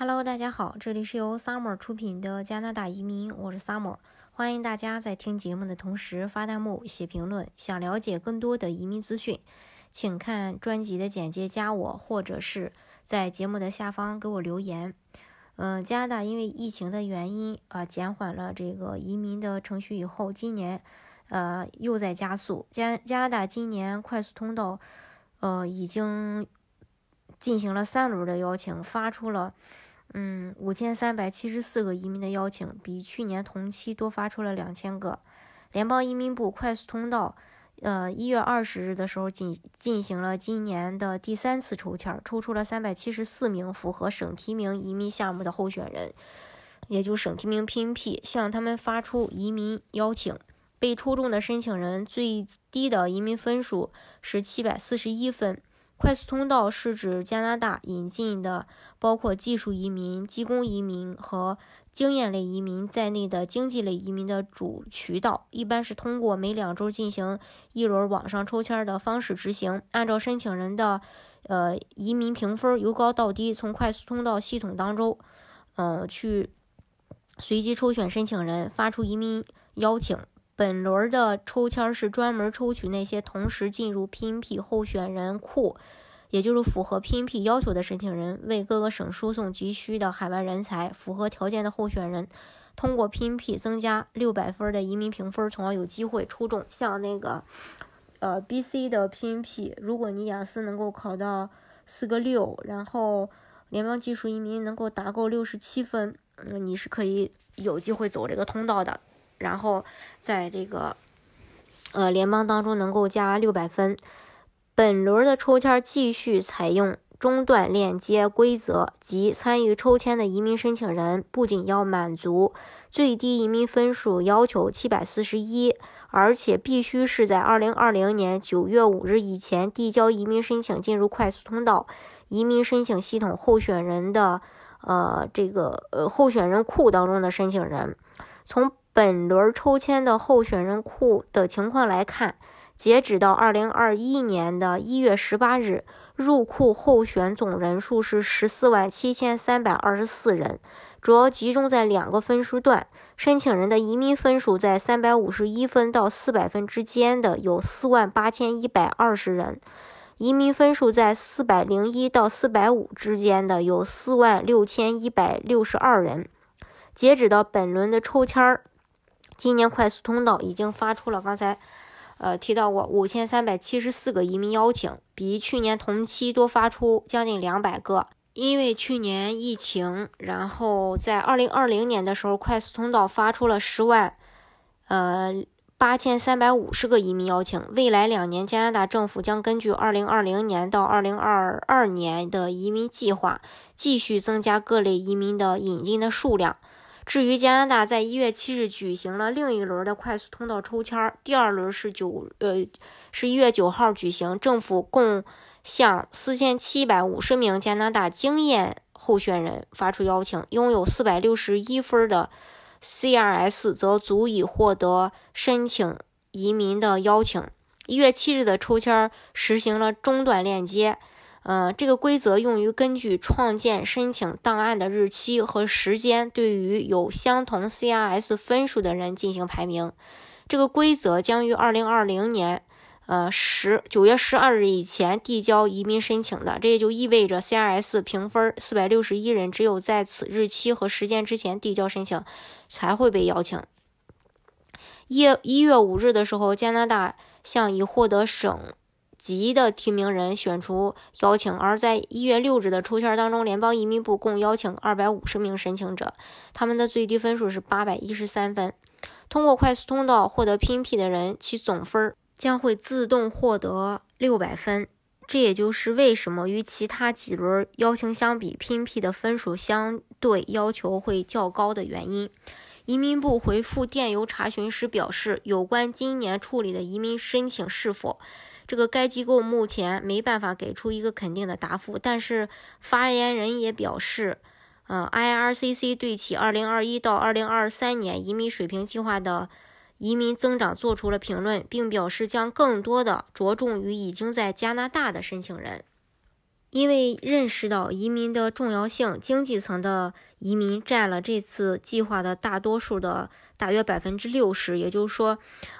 Hello，大家好，这里是由 Summer 出品的加拿大移民，我是 Summer，欢迎大家在听节目的同时发弹幕、写评论。想了解更多的移民资讯，请看专辑的简介，加我，或者是在节目的下方给我留言。嗯，加拿大因为疫情的原因啊，减缓了这个移民的程序以后，今年呃又在加速。加加拿大今年快速通道呃已经进行了三轮的邀请，发出了。嗯，五千三百七十四个移民的邀请，比去年同期多发出了两千个。联邦移民部快速通道，呃，一月二十日的时候进进行了今年的第三次抽签，抽出了三百七十四名符合省提名移民项目的候选人，也就省提名 PNP，向他们发出移民邀请。被抽中的申请人最低的移民分数是七百四十一分。快速通道是指加拿大引进的包括技术移民、技工移民和经验类移民在内的经济类移民的主渠道，一般是通过每两周进行一轮网上抽签的方式执行。按照申请人的呃移民评分由高到低，从快速通道系统当中，嗯，去随机抽选申请人，发出移民邀请。本轮的抽签是专门抽取那些同时进入 PNP 候选人库，也就是符合 PNP 要求的申请人，为各个省输送急需的海外人才。符合条件的候选人，通过 PNP 增加六百分的移民评分，从而有机会抽中。像那个，呃，BC 的 PNP，如果你雅思能够考到四个六，然后联邦技术移民能够达够六十七分，嗯，你是可以有机会走这个通道的。然后在这个呃联邦当中能够加六百分。本轮的抽签继续采用中断链接规则，即参与抽签的移民申请人不仅要满足最低移民分数要求七百四十一，而且必须是在二零二零年九月五日以前递交移民申请进入快速通道移民申请系统候选人的呃这个呃候选人库当中的申请人，从。本轮抽签的候选人库的情况来看，截止到二零二一年的一月十八日，入库候选总人数是十四万七千三百二十四人，主要集中在两个分数段。申请人的移民分数在三百五十一分到四百分之间的有四万八千一百二十人，移民分数在四百零一到四百五之间的有四万六千一百六十二人。截止到本轮的抽签儿。今年快速通道已经发出了刚才，呃提到过五千三百七十四个移民邀请，比去年同期多发出将近两百个。因为去年疫情，然后在二零二零年的时候，快速通道发出了十万，呃八千三百五十个移民邀请。未来两年，加拿大政府将根据二零二零年到二零二二年的移民计划，继续增加各类移民的引进的数量。至于加拿大，在一月七日举行了另一轮的快速通道抽签，第二轮是九呃是一月九号举行。政府共向四千七百五十名加拿大经验候选人发出邀请，拥有四百六十一分的 CRS 则足以获得申请移民的邀请。一月七日的抽签实行了中断链接。嗯，这个规则用于根据创建申请档案的日期和时间，对于有相同 CRS 分数的人进行排名。这个规则将于二零二零年，呃十九月十二日以前递交移民申请的。这也就意味着 CRS 评分四百六十一人，只有在此日期和时间之前递交申请，才会被邀请。一一月五日的时候，加拿大向已获得省。级的提名人选出邀请，而在一月六日的抽签当中，联邦移民部共邀请二百五十名申请者，他们的最低分数是八百一十三分。通过快速通道获得 PNP 的人，其总分将会自动获得六百分。这也就是为什么与其他几轮邀请相比，PNP 的分数相对要求会较高的原因。移民部回复电邮查询时表示，有关今年处理的移民申请是否。这个该机构目前没办法给出一个肯定的答复，但是发言人也表示，呃，IRCC 对其2021到2023年移民水平计划的移民增长做出了评论，并表示将更多的着重于已经在加拿大的申请人。因为认识到移民的重要性，经济层的移民占了这次计划的大多数的大约百分之六十。也就是说，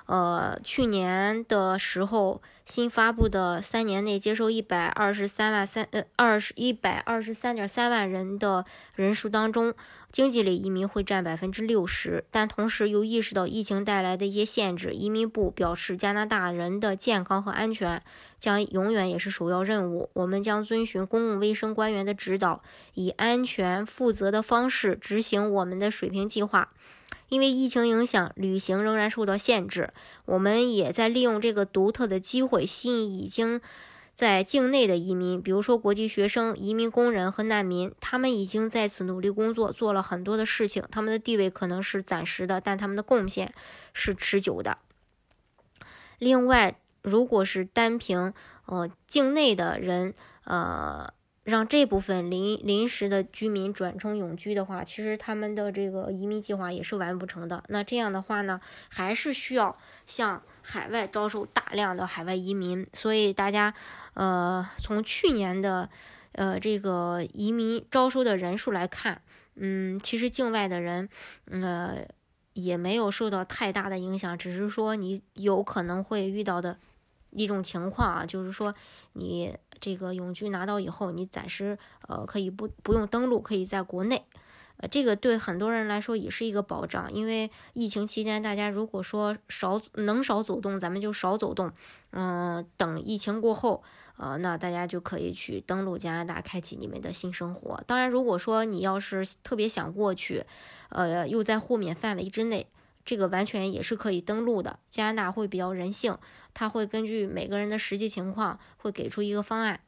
呃，去年的时候新发布的三年内接收一百二十三万三呃二十一百二十三点三万人的人数当中。经济类移民会占百分之六十，但同时又意识到疫情带来的一些限制。移民部表示，加拿大人的健康和安全将永远也是首要任务。我们将遵循公共卫生官员的指导，以安全负责的方式执行我们的水平计划。因为疫情影响，旅行仍然受到限制。我们也在利用这个独特的机会，吸引已经。在境内的移民，比如说国际学生、移民工人和难民，他们已经在此努力工作，做了很多的事情。他们的地位可能是暂时的，但他们的贡献是持久的。另外，如果是单凭呃境内的人，呃。让这部分临临时的居民转成永居的话，其实他们的这个移民计划也是完不成的。那这样的话呢，还是需要向海外招收大量的海外移民。所以大家，呃，从去年的呃这个移民招收的人数来看，嗯，其实境外的人，呃，也没有受到太大的影响，只是说你有可能会遇到的一种情况啊，就是说你。这个永居拿到以后，你暂时呃可以不不用登录，可以在国内，呃，这个对很多人来说也是一个保障。因为疫情期间，大家如果说少能少走动，咱们就少走动。嗯，等疫情过后，呃，那大家就可以去登陆加拿大，开启你们的新生活。当然，如果说你要是特别想过去，呃，又在豁免范围之内。这个完全也是可以登录的。加拿大会比较人性，他会根据每个人的实际情况，会给出一个方案。